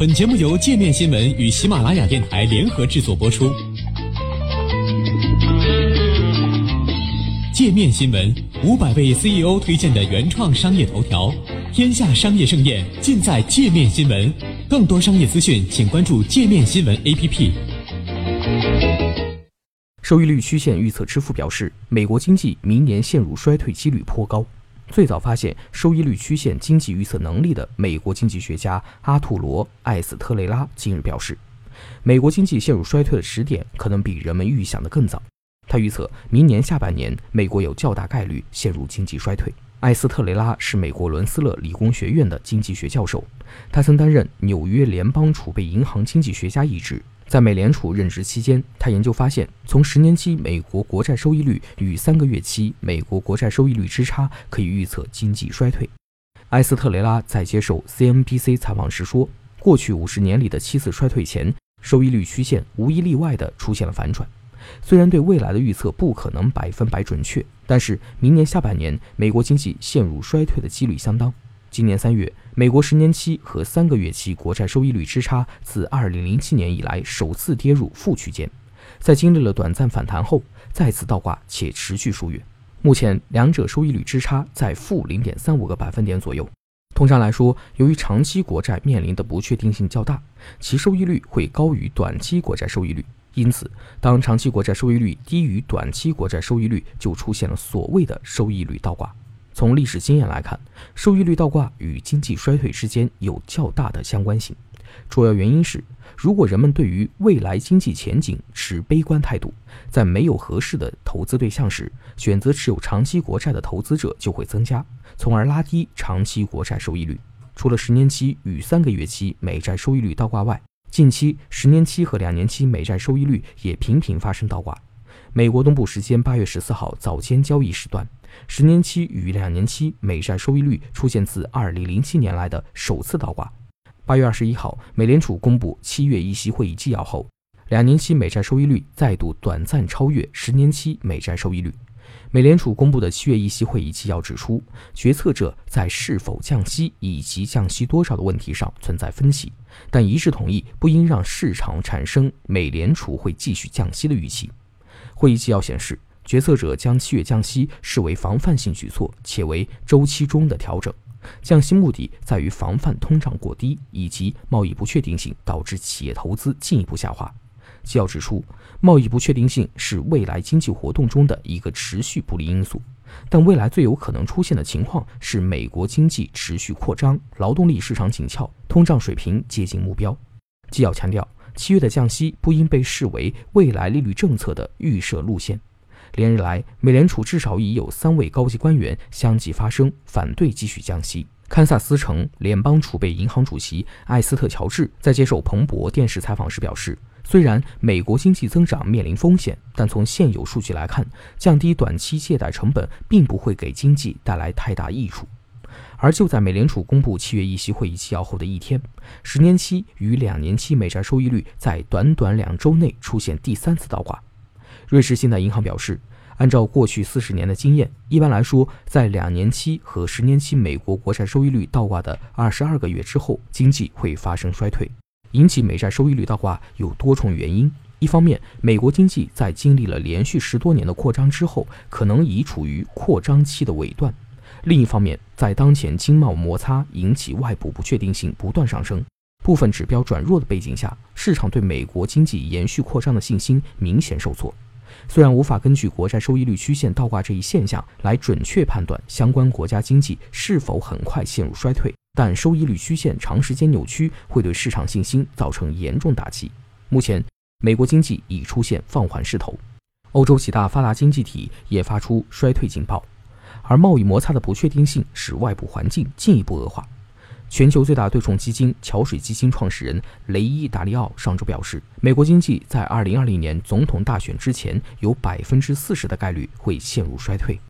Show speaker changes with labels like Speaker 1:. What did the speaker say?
Speaker 1: 本节目由界面新闻与喜马拉雅电台联合制作播出。界面新闻五百位 CEO 推荐的原创商业头条，天下商业盛宴尽在界面新闻。更多商业资讯，请关注界面新闻 APP。
Speaker 2: 收益率曲线预测之父表示，美国经济明年陷入衰退几率颇高。最早发现收益率曲线经济预测能力的美国经济学家阿图罗·艾斯特雷拉近日表示，美国经济陷入衰退的时点可能比人们预想的更早。他预测明年下半年美国有较大概率陷入经济衰退。艾斯特雷拉是美国伦斯勒理工学院的经济学教授，他曾担任纽约联邦储备银行经济学家一职。在美联储任职期间，他研究发现，从十年期美国国债收益率与三个月期美国国债收益率之差可以预测经济衰退。埃斯特雷拉在接受 CNBC 采访时说：“过去五十年里的七次衰退前，收益率曲线无一例外地出现了反转。虽然对未来的预测不可能百分百准确，但是明年下半年美国经济陷入衰退的几率相当。”今年三月，美国十年期和三个月期国债收益率之差自2007年以来首次跌入负区间，在经历了短暂反弹后，再次倒挂且持续数月。目前，两者收益率之差在负0.35个百分点左右。通常来说，由于长期国债面临的不确定性较大，其收益率会高于短期国债收益率。因此，当长期国债收益率低于短期国债收益率，就出现了所谓的收益率倒挂。从历史经验来看，收益率倒挂与经济衰退之间有较大的相关性。主要原因是，如果人们对于未来经济前景持悲观态度，在没有合适的投资对象时，选择持有长期国债的投资者就会增加，从而拉低长期国债收益率。除了十年期与三个月期美债收益率倒挂外，近期十年期和两年期美债收益率也频频发生倒挂。美国东部时间八月十四号早间交易时段。十年期与两年期美债收益率出现自二零零七年来的首次倒挂。八月二十一号，美联储公布七月议息会议纪要后，两年期美债收益率再度短暂超越十年期美债收益率。美联储公布的七月议息会议纪要指出，决策者在是否降息以及降息多少的问题上存在分歧，但一致同意不应让市场产生美联储会继续降息的预期。会议纪要显示。决策者将七月降息视为防范性举措，且为周期中的调整。降息目的在于防范通胀过低以及贸易不确定性导致企业投资进一步下滑。纪要指出，贸易不确定性是未来经济活动中的一个持续不利因素，但未来最有可能出现的情况是美国经济持续扩张、劳动力市场紧俏、通胀水平接近目标。纪要强调，七月的降息不应被视为未来利率政策的预设路线。连日来，美联储至少已有三位高级官员相继发声，反对继续降息。堪萨斯城联邦储备银行主席艾斯特·乔治在接受彭博电视采访时表示，虽然美国经济增长面临风险，但从现有数据来看，降低短期借贷成本并不会给经济带来太大益处。而就在美联储公布七月议息会议纪要后的一天，十年期与两年期美债收益率在短短两周内出现第三次倒挂。瑞士信贷银行表示，按照过去四十年的经验，一般来说，在两年期和十年期美国国债收益率倒挂的二十二个月之后，经济会发生衰退。引起美债收益率倒挂有多重原因：一方面，美国经济在经历了连续十多年的扩张之后，可能已处于扩张期的尾段；另一方面，在当前经贸摩擦引起外部不确定性不断上升、部分指标转弱的背景下，市场对美国经济延续扩张的信心明显受挫。虽然无法根据国债收益率曲线倒挂这一现象来准确判断相关国家经济是否很快陷入衰退，但收益率曲线长时间扭曲会对市场信心造成严重打击。目前，美国经济已出现放缓势头，欧洲几大发达经济体也发出衰退警报，而贸易摩擦的不确定性使外部环境进一步恶化。全球最大对冲基金桥水基金创始人雷伊·达利奥上周表示，美国经济在2020年总统大选之前有40%的概率会陷入衰退。